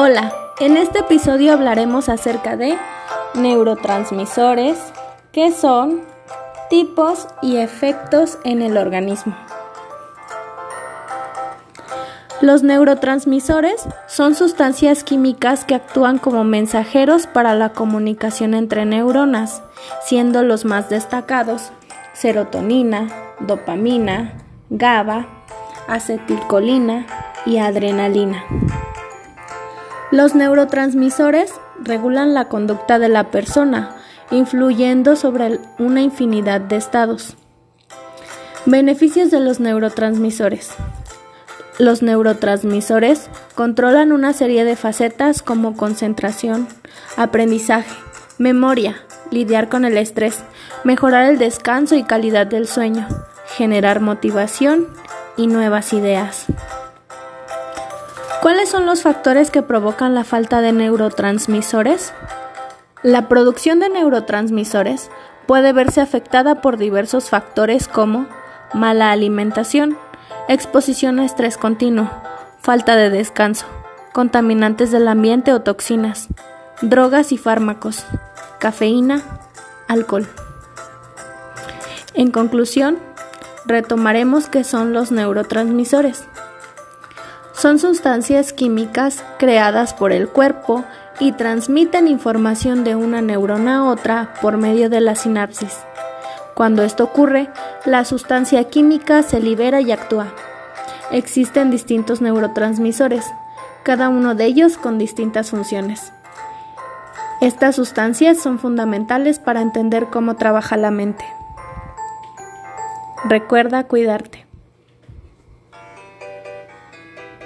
Hola, en este episodio hablaremos acerca de neurotransmisores, qué son, tipos y efectos en el organismo. Los neurotransmisores son sustancias químicas que actúan como mensajeros para la comunicación entre neuronas, siendo los más destacados serotonina, dopamina, GABA, acetilcolina y adrenalina. Los neurotransmisores regulan la conducta de la persona, influyendo sobre una infinidad de estados. Beneficios de los neurotransmisores. Los neurotransmisores controlan una serie de facetas como concentración, aprendizaje, memoria, lidiar con el estrés, mejorar el descanso y calidad del sueño, generar motivación y nuevas ideas. ¿Cuáles son los factores que provocan la falta de neurotransmisores? La producción de neurotransmisores puede verse afectada por diversos factores como mala alimentación, exposición a estrés continuo, falta de descanso, contaminantes del ambiente o toxinas, drogas y fármacos, cafeína, alcohol. En conclusión, retomaremos qué son los neurotransmisores. Son sustancias químicas creadas por el cuerpo y transmiten información de una neurona a otra por medio de la sinapsis. Cuando esto ocurre, la sustancia química se libera y actúa. Existen distintos neurotransmisores, cada uno de ellos con distintas funciones. Estas sustancias son fundamentales para entender cómo trabaja la mente. Recuerda cuidarte.